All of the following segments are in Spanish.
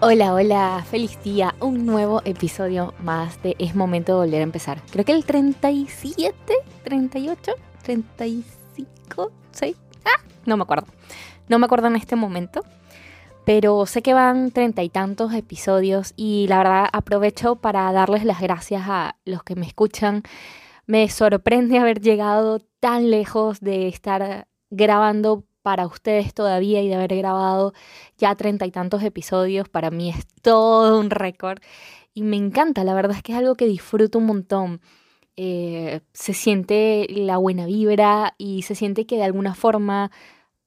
Hola, hola, feliz día, un nuevo episodio más de Es Momento de Volver a Empezar. Creo que el 37, 38, 35, 6, ah, no me acuerdo. No me acuerdo en este momento, pero sé que van treinta y tantos episodios y la verdad aprovecho para darles las gracias a los que me escuchan. Me sorprende haber llegado tan lejos de estar grabando para ustedes todavía y de haber grabado ya treinta y tantos episodios. Para mí es todo un récord y me encanta, la verdad es que es algo que disfruto un montón. Eh, se siente la buena vibra y se siente que de alguna forma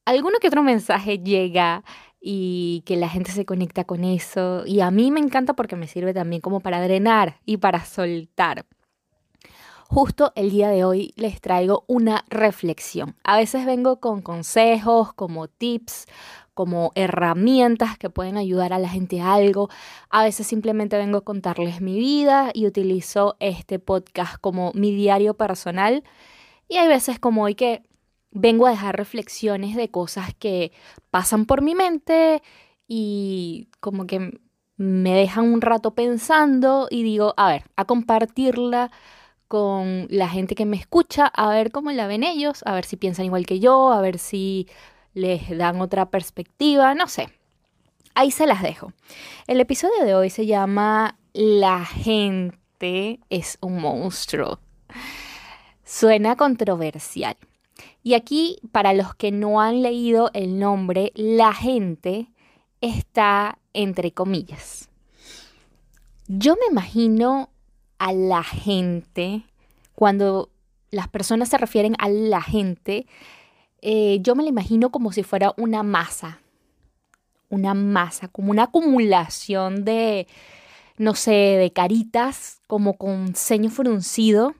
alguno que otro mensaje llega y que la gente se conecta con eso. Y a mí me encanta porque me sirve también como para drenar y para soltar. Justo el día de hoy les traigo una reflexión. A veces vengo con consejos, como tips, como herramientas que pueden ayudar a la gente a algo. A veces simplemente vengo a contarles mi vida y utilizo este podcast como mi diario personal. Y hay veces como hoy que vengo a dejar reflexiones de cosas que pasan por mi mente y como que me dejan un rato pensando y digo, a ver, a compartirla con la gente que me escucha, a ver cómo la ven ellos, a ver si piensan igual que yo, a ver si les dan otra perspectiva, no sé. Ahí se las dejo. El episodio de hoy se llama La gente es un monstruo. Suena controversial. Y aquí, para los que no han leído el nombre, la gente está entre comillas. Yo me imagino a la gente, cuando las personas se refieren a la gente, eh, yo me la imagino como si fuera una masa, una masa, como una acumulación de, no sé, de caritas, como con ceño fruncido,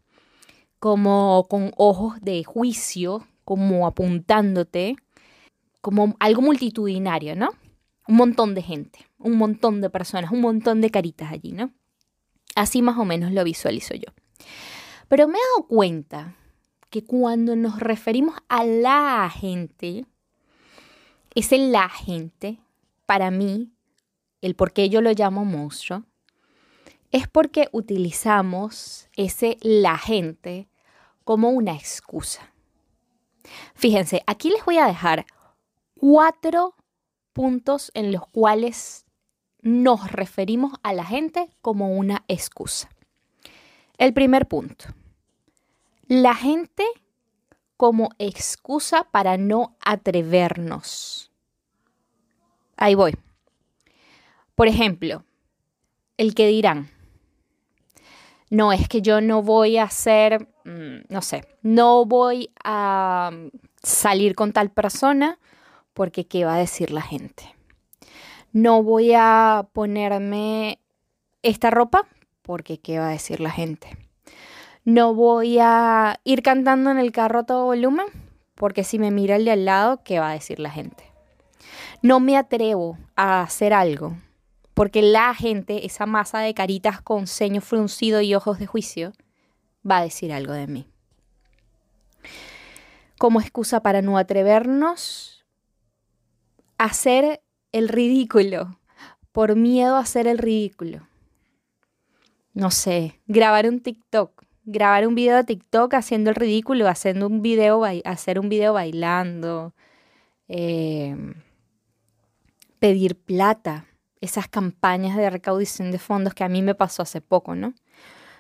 como con ojos de juicio, como apuntándote, como algo multitudinario, ¿no? Un montón de gente, un montón de personas, un montón de caritas allí, ¿no? Así más o menos lo visualizo yo. Pero me he dado cuenta que cuando nos referimos a la gente, ese la gente, para mí, el por qué yo lo llamo monstruo, es porque utilizamos ese la gente como una excusa. Fíjense, aquí les voy a dejar cuatro puntos en los cuales nos referimos a la gente como una excusa. El primer punto. La gente como excusa para no atrevernos. Ahí voy. Por ejemplo, el que dirán, no, es que yo no voy a hacer, mm, no sé, no voy a salir con tal persona porque ¿qué va a decir la gente? No voy a ponerme esta ropa porque qué va a decir la gente. No voy a ir cantando en el carro a todo volumen porque si me mira el de al lado, ¿qué va a decir la gente? No me atrevo a hacer algo porque la gente, esa masa de caritas con ceño fruncido y ojos de juicio, va a decir algo de mí. Como excusa para no atrevernos a hacer el ridículo, por miedo a hacer el ridículo. No sé, grabar un TikTok, grabar un video de TikTok haciendo el ridículo, haciendo un video, hacer un video bailando, em, pedir plata, esas campañas de recaudación de fondos que a mí me pasó hace poco, ¿no?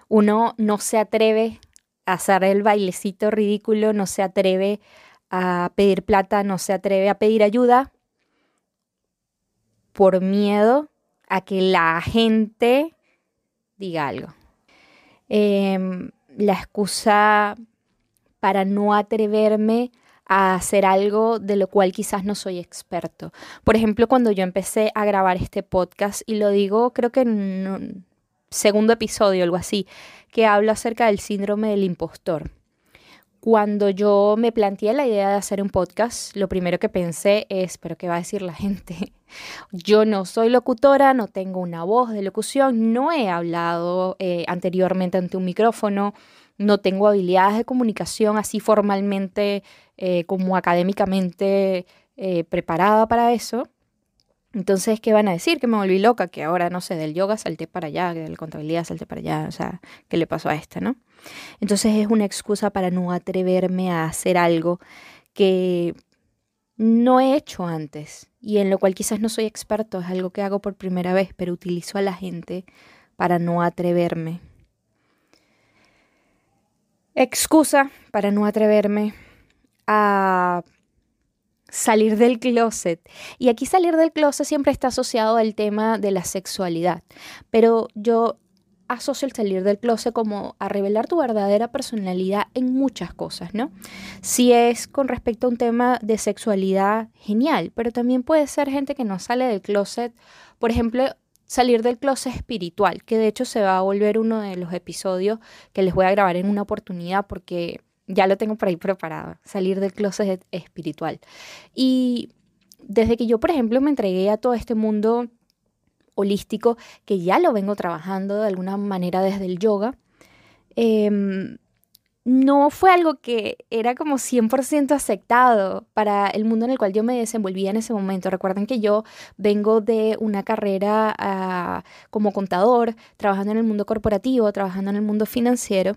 Uno no se atreve a hacer el bailecito ridículo, no se atreve a pedir plata, no se atreve a pedir ayuda por miedo a que la gente diga algo. Em, la excusa para no atreverme a hacer algo de lo cual quizás no soy experto. Por ejemplo, cuando yo empecé a grabar este podcast, y lo digo creo que segundo episodio, algo así, que habla acerca del síndrome del impostor. Cuando yo me planteé la idea de hacer un podcast, lo primero que pensé es, pero ¿qué va a decir la gente? Yo no soy locutora, no tengo una voz de locución, no he hablado eh, anteriormente ante un micrófono, no tengo habilidades de comunicación así formalmente eh, como académicamente eh, preparada para eso. Entonces, ¿qué van a decir? Que me volví loca, que ahora, no sé, del yoga salté para allá, que del contabilidad salté para allá, o sea, ¿qué le pasó a esta, no? Entonces es una excusa para no atreverme a hacer algo que no he hecho antes y en lo cual quizás no soy experto, es algo que hago por primera vez, pero utilizo a la gente para no atreverme. Excusa para no atreverme a salir del closet. Y aquí salir del closet siempre está asociado al tema de la sexualidad. Pero yo asocio el salir del closet como a revelar tu verdadera personalidad en muchas cosas, ¿no? Si es con respecto a un tema de sexualidad, genial, pero también puede ser gente que no sale del closet, por ejemplo, salir del closet espiritual, que de hecho se va a volver uno de los episodios que les voy a grabar en una oportunidad porque ya lo tengo por ahí preparado, salir del closet espiritual. Y desde que yo, por ejemplo, me entregué a todo este mundo holístico, que ya lo vengo trabajando de alguna manera desde el yoga, em, no fue algo que era como 100% aceptado para el mundo en el cual yo me desenvolvía en ese momento. Recuerden que yo vengo de una carrera ah, como contador, trabajando en el mundo corporativo, trabajando en el mundo financiero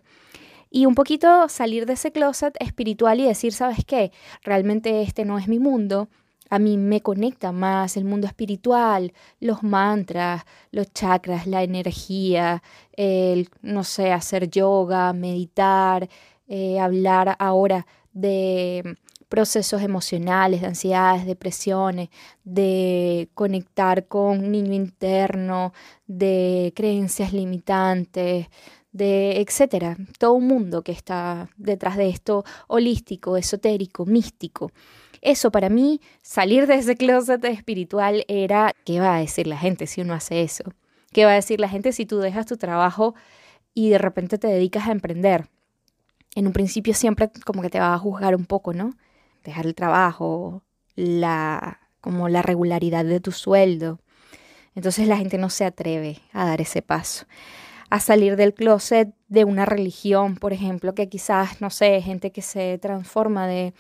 y un poquito salir de ese closet espiritual y decir, ¿sabes qué? Realmente este no es mi mundo. A mí me conecta más el mundo espiritual, los mantras, los chakras, la energía, el, no sé, hacer yoga, meditar, eh, hablar ahora de procesos emocionales, de ansiedades, depresiones, de conectar con un niño interno, de creencias limitantes, de etcétera, todo un mundo que está detrás de esto holístico, esotérico, místico. Eso para mí, salir de ese closet espiritual era, ¿qué va a decir la gente si uno hace eso? ¿Qué va a decir la gente si tú dejas tu trabajo y de repente te dedicas a emprender? En un principio siempre como que te va a juzgar un poco, ¿no? Dejar el trabajo, la como la regularidad de tu sueldo. Entonces la gente no se atreve a dar ese paso a salir del closet de una religión, por ejemplo, que quizás, no sé, gente que se transforma de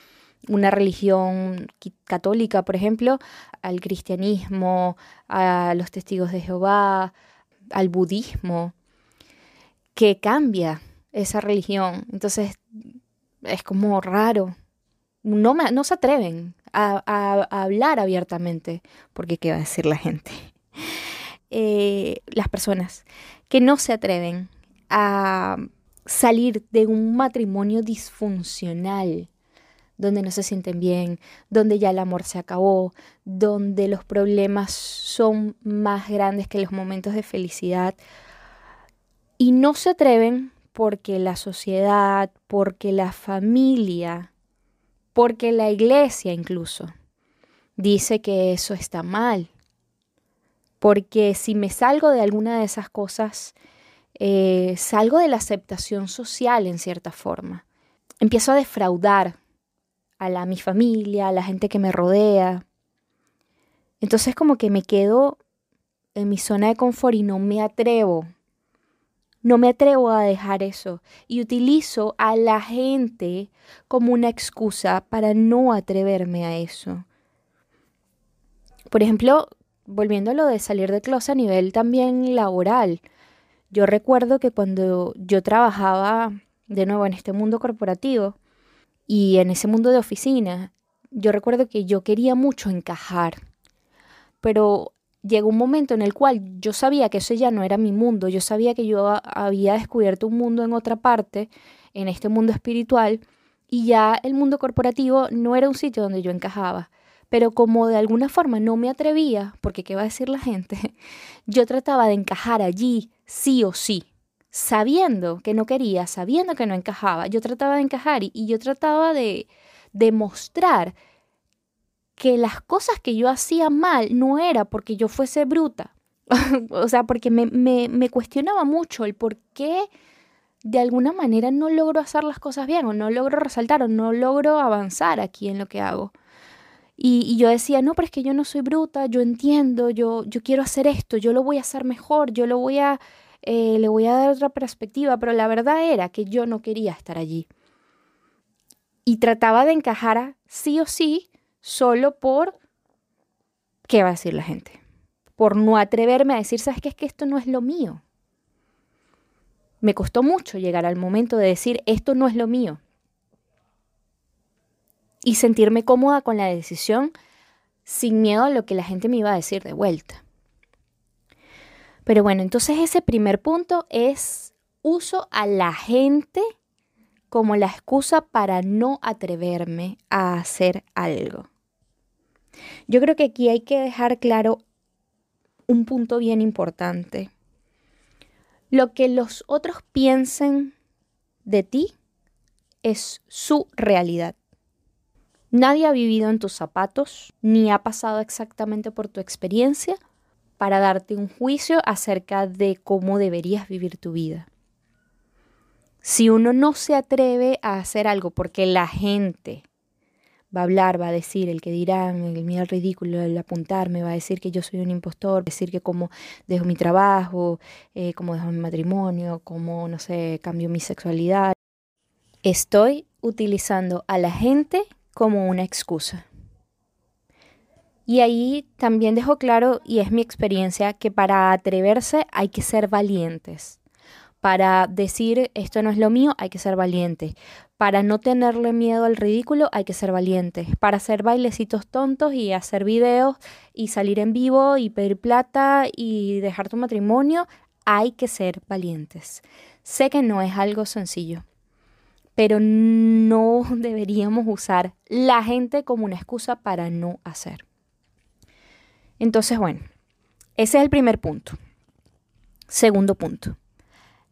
una religión católica, por ejemplo, al cristianismo, a los testigos de Jehová, al budismo, que cambia esa religión. Entonces es como raro. No, se atreven a, a, hablar abiertamente, porque ¿qué va a decir la gente? Eh, las personas que no se atreven a salir de un matrimonio disfuncional, donde no se sienten bien, donde ya el amor se acabó, donde los problemas son más grandes que los momentos de felicidad. Y no se atreven porque la sociedad, porque la familia, porque la iglesia incluso dice que eso está mal, porque si me salgo de alguna de esas cosas, eh, salgo de la aceptación social en cierta forma. Empiezo a defraudar a, la, mi familia, a la gente que me rodea. Entonces como que me quedo en mi zona de confort y no me atrevo. No me atrevo a dejar eso y utilizo a la gente como una excusa para no atreverme a eso. Por ejemplo, volviendo a lo de salir de closet a nivel también laboral, yo recuerdo que cuando yo trabajaba de nuevo en este mundo corporativo y en ese mundo de oficina, yo recuerdo que yo quería mucho encajar, pero llegó un momento en el cual yo sabía que eso ya no era mi mundo, yo sabía que yo había descubierto un mundo en otra parte, en este mundo espiritual, y ya el mundo corporativo no era un sitio donde yo encajaba pero como de alguna forma no me atrevía, porque qué va a decir la gente, yo trataba de encajar allí sí o sí, sabiendo que no quería, sabiendo que no encajaba, yo trataba de encajar y, yo trataba de demostrar que las cosas que yo hacía mal no era porque yo fuese bruta, o sea, porque me, me, me cuestionaba mucho el por qué de alguna manera no logro hacer las cosas bien o no logro resaltar o no logro avanzar aquí en lo que hago. Y, yo decía, no, pero es que yo no soy bruta, yo entiendo, yo, yo quiero hacer esto, yo lo voy a hacer mejor, yo lo voy a, eh, le voy a dar otra perspectiva, pero la verdad era que yo no quería estar allí. Y trataba de encajar sí o sí solo por qué va a decir la gente. Por no atreverme a decir, ¿sabes qué? Es que esto no es lo mío. Me costó mucho llegar al momento de decir, esto no es lo mío y sentirme cómoda con la decisión sin miedo a lo que la gente me iba a decir de vuelta. Pero bueno, entonces ese primer punto es uso a la gente como la excusa para no atreverme a hacer algo. Yo creo que aquí hay que dejar claro un punto bien importante. Lo que los otros piensen de ti es su realidad. Nadie ha vivido en tus zapatos ni ha pasado exactamente por tu experiencia para darte un juicio acerca de cómo deberías vivir tu vida. Si uno no se atreve a hacer algo porque la gente va a hablar, va a decir, el que dirá, el miedo al ridículo, el apuntarme, va a decir que yo soy un impostor, decir que como dejo mi trabajo, eh, como dejo mi matrimonio, como, no sé, cambio mi sexualidad. Estoy utilizando a la gente como una excusa. Y ahí también dejo claro, y es mi experiencia, que para atreverse hay que ser valientes. Para decir esto no es lo mío, hay que ser valiente. Para no tenerle miedo al ridículo, hay que ser valiente. Para hacer bailecitos tontos y hacer videos y salir en vivo y pedir plata y dejar tu matrimonio, hay que ser valientes. Sé que no es algo sencillo, pero no deberíamos usar la gente como una excusa para no hacer. Entonces, bueno, ese es el primer punto. Segundo punto,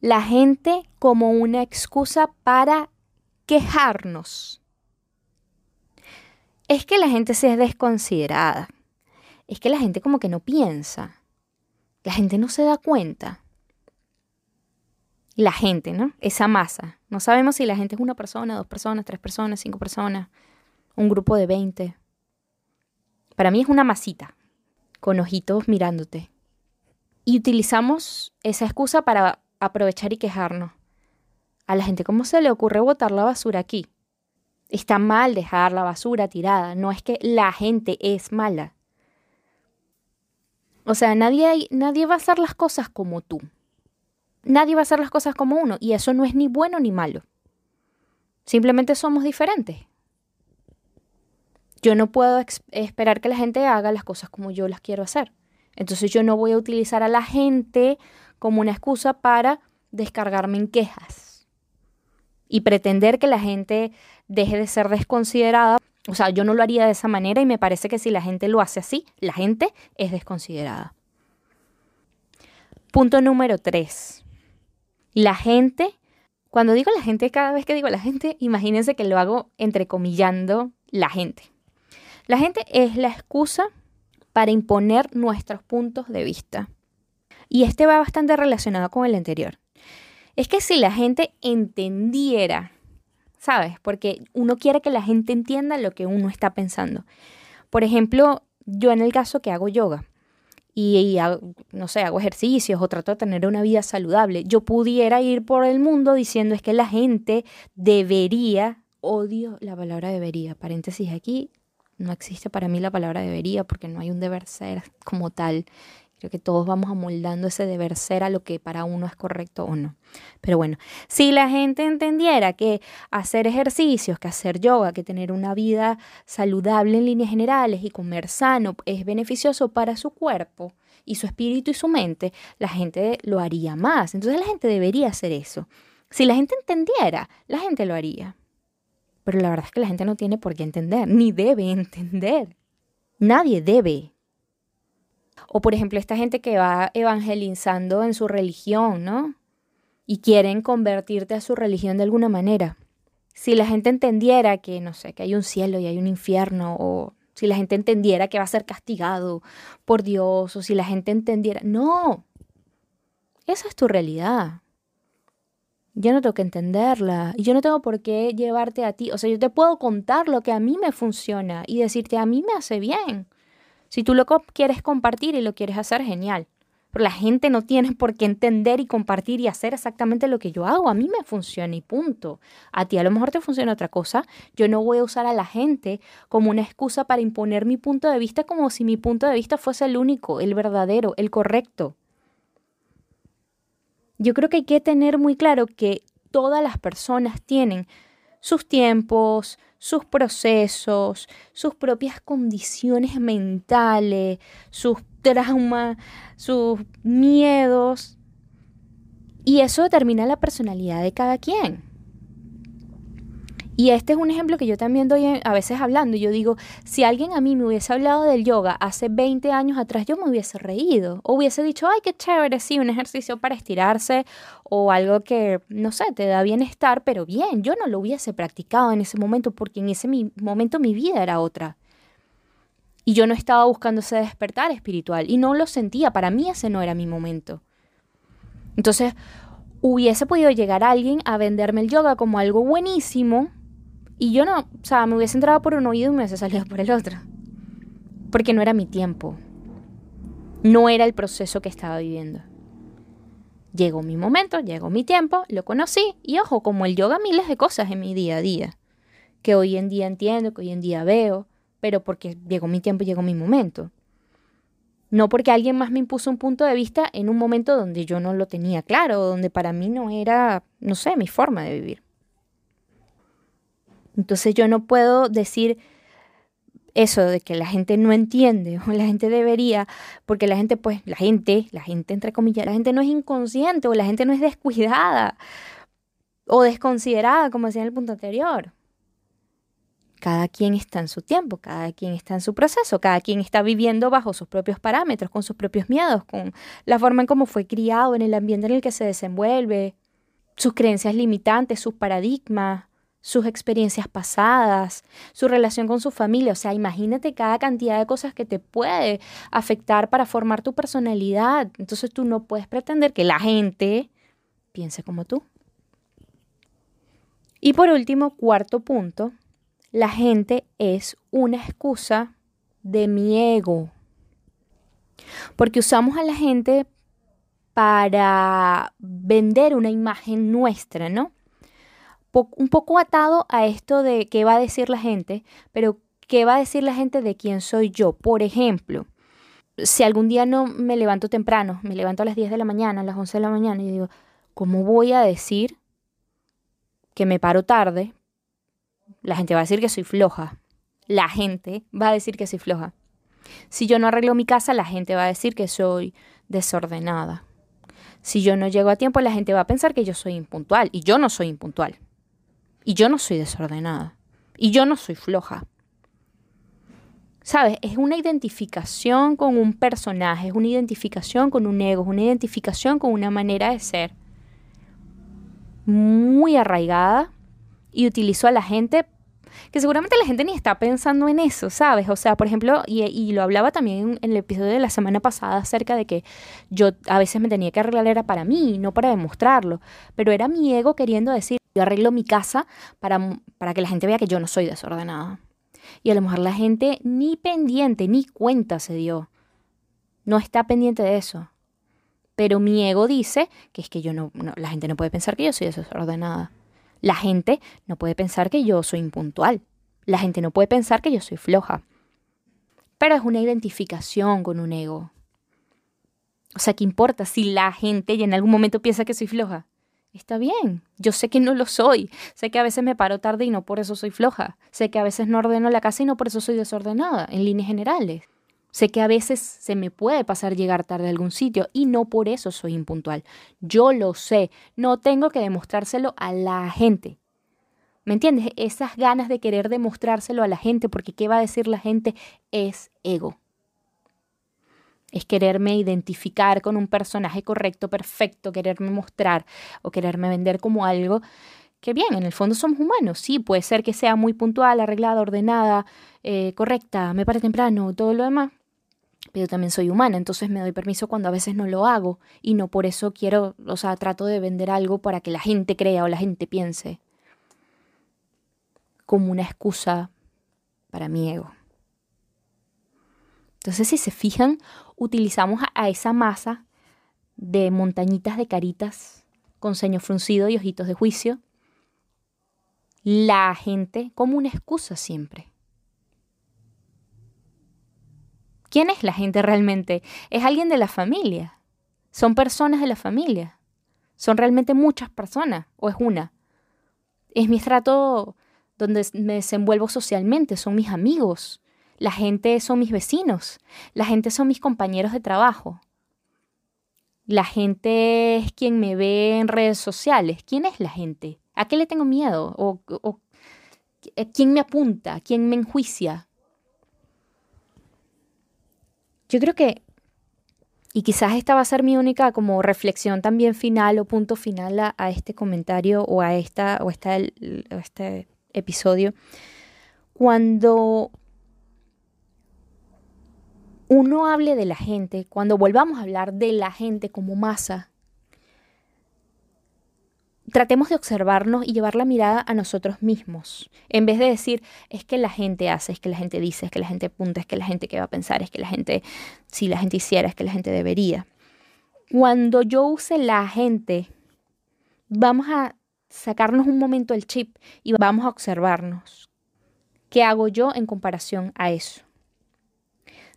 la gente como una excusa para quejarnos. Es que la gente se es desconsiderada. Es que la gente como que no piensa. La gente no se da cuenta la gente, ¿no? Esa masa. No sabemos si la gente es una persona, dos personas, tres personas, cinco personas, un grupo de veinte. Para mí es una masita, con ojitos mirándote. Y utilizamos esa excusa para aprovechar y quejarnos. A la gente, ¿cómo se le ocurre botar la basura aquí? Está mal dejar la basura tirada, no es que la gente es mala. O sea, nadie, nadie va a hacer las cosas como tú nadie va a hacer las cosas como uno y eso no es ni bueno ni malo. Simplemente somos diferentes. Yo no puedo esperar que la gente haga las cosas como yo las quiero hacer. Entonces yo no voy a utilizar a la gente como una excusa para descargarme en quejas y pretender que la gente deje de ser desconsiderada. O sea, yo no lo haría de esa manera y me parece que si la gente lo hace así, la gente es desconsiderada. Punto número tres. La gente, cuando digo la gente, cada vez que digo la gente, imagínense que lo hago entrecomillando la gente. La gente es la excusa para imponer nuestros puntos de vista. Y este va bastante relacionado con el anterior. Es que si la gente entendiera, ¿sabes? Porque uno quiere que la gente entienda lo que uno está pensando. Por ejemplo, yo en el caso que hago yoga, y, no sé, hago ejercicios o trato de tener una vida saludable, yo pudiera ir por el mundo diciendo es que la gente debería, odio la palabra debería, paréntesis aquí, no existe para mí la palabra debería porque no hay un deber ser como tal. Que todos vamos amoldando ese deber ser a lo que para uno es correcto o no. Pero bueno, si la gente entendiera que hacer ejercicios, que hacer yoga, que tener una vida saludable en líneas generales y comer sano es beneficioso para su cuerpo y su espíritu y su mente, la gente lo haría más. Entonces la gente debería hacer eso. Si la gente entendiera, la gente lo haría. Pero la verdad es que la gente no tiene por qué entender, ni debe entender. Nadie debe o por ejemplo, esta gente que va evangelizando en su religión, ¿no? Y quieren convertirte a su religión de alguna manera. Si la gente entendiera que, no sé, que hay un cielo y hay un infierno, o si la gente entendiera que va a ser castigado por Dios o si la gente entendiera. No, esa es tu realidad. Yo no tengo que entenderla y yo no tengo por qué llevarte a ti. O sea, yo te puedo contar lo que a mí me funciona y decirte a mí me hace bien. Si tú lo quieres compartir y lo quieres hacer, genial. Pero la gente no tiene por qué entender y compartir y hacer exactamente lo que yo hago. A mí me funciona y punto. A ti a lo mejor te funciona otra cosa. Yo no voy a usar a la gente como una excusa para imponer mi punto de vista como si mi punto de vista fuese el único, el verdadero, el correcto. Yo creo que hay que tener muy claro que todas las personas tienen sus tiempos, sus procesos, sus propias condiciones mentales, sus traumas, sus miedos. Y eso determina la personalidad de cada quien. Y este es un ejemplo que yo también doy a veces hablando. Yo digo, si alguien a mí me hubiese hablado del yoga hace 20 años atrás, yo me hubiese reído. O hubiese dicho, ay, qué chévere, sí, un ejercicio para estirarse o algo que, no sé, te da bienestar, pero bien, yo no lo hubiese practicado en ese momento porque en ese momento mi vida era otra. Y yo no estaba buscando ese despertar espiritual y no lo sentía, para mí ese no era mi momento. Entonces, hubiese podido llegar alguien a venderme el yoga como algo buenísimo y yo no, o sea, me hubiese entrado por un oído y me hubiese salido por el otro. Porque no era mi tiempo. No era el proceso que estaba viviendo. Llegó mi momento, llegó mi tiempo, lo conocí y ojo, como el yoga miles de cosas en mi día a día, que hoy en día entiendo, que hoy en día veo, pero porque llegó mi tiempo llegó mi momento. No porque alguien más me impuso un punto de vista en un momento donde yo no lo tenía claro, donde para mí no era, no sé, mi forma de vivir. Entonces yo no puedo decir eso de que la gente no entiende o la gente debería, porque la gente, pues, la gente, la gente entre comillas, la gente no es inconsciente o la gente no es descuidada o desconsiderada, como decía en el punto anterior. Cada quien está en su tiempo, cada quien está en su proceso, cada quien está viviendo bajo sus propios parámetros, con sus propios miedos, con la forma en cómo fue criado, en el ambiente en el que se desenvuelve, sus creencias limitantes, sus paradigmas, sus experiencias pasadas, su relación con su familia. O sea, imagínate cada cantidad de cosas que te puede afectar para formar tu personalidad. Entonces tú no puedes pretender que la gente piense como tú. Y por último, cuarto punto, la gente es una excusa de mi ego. Porque usamos a la gente para vender una imagen nuestra, ¿no? Un poco atado a esto de qué va a decir la gente, pero qué va a decir la gente de quién soy yo. Por ejemplo, si algún día no me levanto temprano, me levanto a las 10 de la mañana, a las 11 de la mañana, y digo, ¿cómo voy a decir que me paro tarde la gente va a decir que soy floja. La gente va a decir que soy floja. Si yo no arreglo mi casa, la gente va a decir que soy desordenada. Si yo no llego a tiempo, la gente va a pensar que yo soy impuntual. Y yo no soy impuntual. Y yo no soy desordenada. Y yo no soy floja. ¿Sabes? Es una identificación con un personaje, es una identificación con un ego, es una identificación con una manera de ser muy arraigada y utilizo a la gente que seguramente la gente ni está pensando en eso, ¿sabes? O sea, por ejemplo, y, lo hablaba también en, el episodio de la semana pasada acerca de que yo a veces me tenía que arreglar era para mí, no para demostrarlo, pero era mi ego queriendo decir, yo arreglo mi casa para, para que la gente vea que yo no soy desordenada. Y a lo mejor la gente ni pendiente, ni cuenta se dio. No está pendiente de eso. Pero mi ego dice que es que yo no la gente no puede pensar que yo soy desordenada. La gente no puede pensar que yo soy impuntual. La gente no puede pensar que yo soy floja. Pero es una identificación con un ego. O sea, ¿qué importa si la gente en algún momento piensa que soy floja? Está bien, yo sé que no lo soy. Sé que a veces me paro tarde y no por eso soy floja. Sé que a veces no ordeno la casa y no por eso soy desordenada, en líneas generales. Sé que a veces se me puede pasar llegar tarde a algún sitio y no por eso soy impuntual. Yo lo sé, no tengo que demostrárselo a la gente. ¿Me entiendes? Esas ganas de querer demostrárselo a la gente porque qué va a decir la gente es ego. Es quererme identificar con un personaje correcto, perfecto, quererme mostrar o quererme vender como algo que bien, en el fondo somos humanos. Sí, puede ser que sea muy puntual, arreglada, ordenada, eh, correcta, me pare temprano, todo lo demás. Pero también soy humana, entonces me doy permiso cuando a veces no lo hago y no por eso quiero, o sea, trato de vender algo para que la gente crea o la gente piense como una excusa para mi ego. Entonces, si se fijan, utilizamos a esa masa de montañitas de caritas con ceño fruncido y ojitos de juicio, la gente como una excusa siempre. ¿Quién es la gente realmente? ¿Es alguien de la familia? ¿Son personas de la familia? ¿Son realmente muchas personas o es una? ¿Es mi estrato donde me desenvuelvo socialmente? ¿Son mis amigos? La gente son mis vecinos. La gente son mis compañeros de trabajo. La gente es quien me ve en redes sociales. ¿Quién es la gente? ¿A qué le tengo miedo? ¿O, quién me apunta? ¿Quién me enjuicia? Yo creo que, y quizás esta va a ser mi única como reflexión también final o punto final a, este comentario o a, esta, o este episodio, cuando uno hable de la gente, cuando volvamos a hablar de la gente como masa, tratemos de observarnos y llevar la mirada a nosotros mismos, en vez de decir, es que la gente hace, es que la gente dice, es que la gente apunta, es que la gente que va a pensar, es que la gente, si la gente hiciera, es que la gente debería. Cuando yo use la gente, vamos a sacarnos un momento el chip y vamos a observarnos. ¿Qué hago yo en comparación a eso?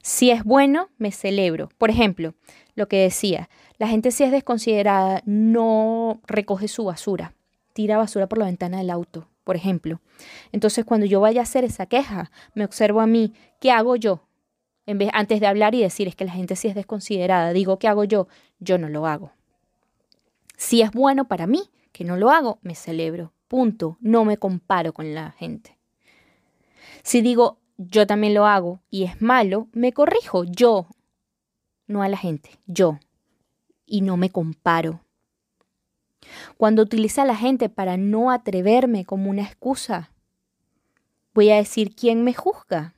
Si es bueno, me celebro. Por ejemplo, lo que decía, la gente si es desconsiderada no recoge su basura, tira basura por la ventana del auto, por ejemplo. Entonces, cuando yo vaya a hacer esa queja, me observo a mí, ¿qué hago yo? En vez, antes de hablar y decir, es que la gente si es desconsiderada, digo, ¿qué hago yo? Yo no lo hago. Si es bueno para mí, que no lo hago, me celebro. Punto. No me comparo con la gente. Si digo, yo también lo hago y es malo, me corrijo yo, no a la gente, yo. Y no me comparo. Cuando utiliza a la gente para no atreverme como una excusa, voy a decir, ¿quién me juzga?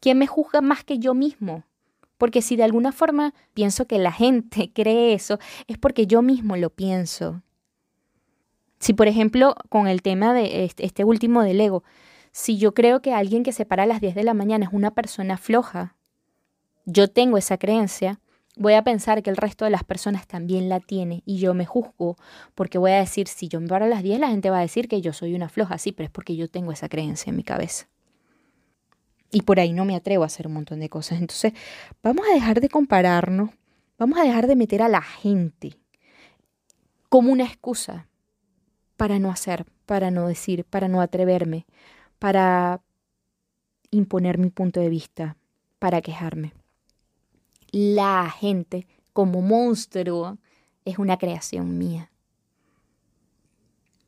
¿Quién me juzga más que yo mismo? Porque si de alguna forma pienso que la gente cree eso, es porque yo mismo lo pienso. Si por ejemplo con el tema de este último del ego, si yo creo que alguien que se para a las 10 de la mañana es una persona floja, yo tengo esa creencia, voy a pensar que el resto de las personas también la tiene y yo me juzgo porque voy a decir, si yo me paro a las 10, la gente va a decir que yo soy una floja, sí, pero es porque yo tengo esa creencia en mi cabeza. Y por ahí no me atrevo a hacer un montón de cosas. Entonces, vamos a dejar de compararnos, vamos a dejar de meter a la gente como una excusa para no hacer, para no decir, para no atreverme, para imponer mi punto de vista, para quejarme. La gente como monstruo es una creación mía.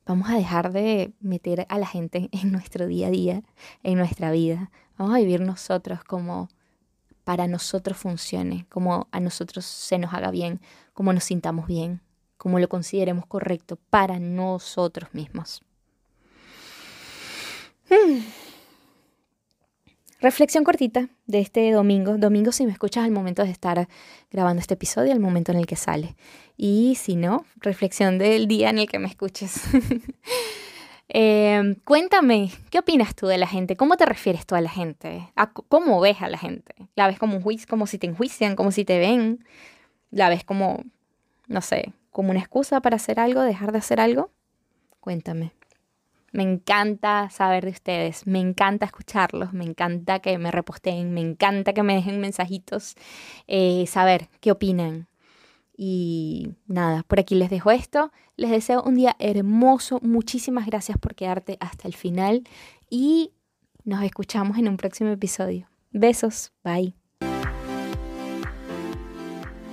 Vamos a dejar de meter a la gente en nuestro día a día, en nuestra vida. Vamos a vivir nosotros como para nosotros funcione, como a nosotros se nos haga bien, como nos sintamos bien, como lo consideremos correcto para nosotros mismos. Hmm. Reflexión cortita de este domingo. Domingo si me escuchas al momento de estar grabando este episodio, al momento en el que sale. Y si no, reflexión del día en el que me escuches. Em, cuéntame, ¿qué opinas tú de la gente? ¿Cómo te refieres tú a la gente? ¿Cómo ves a la gente? ¿La ves como un juicio, como si te enjuician, como si te ven? ¿La ves como, no sé, como una excusa para hacer algo, dejar de hacer algo? Cuéntame. Me encanta saber de ustedes, me encanta escucharlos, me encanta que me reposteen, me encanta que me dejen mensajitos, eh, saber qué opinan. Y nada, por aquí les dejo esto. Les deseo un día hermoso. Muchísimas gracias por quedarte hasta el final y nos escuchamos en un próximo episodio. Besos, bye.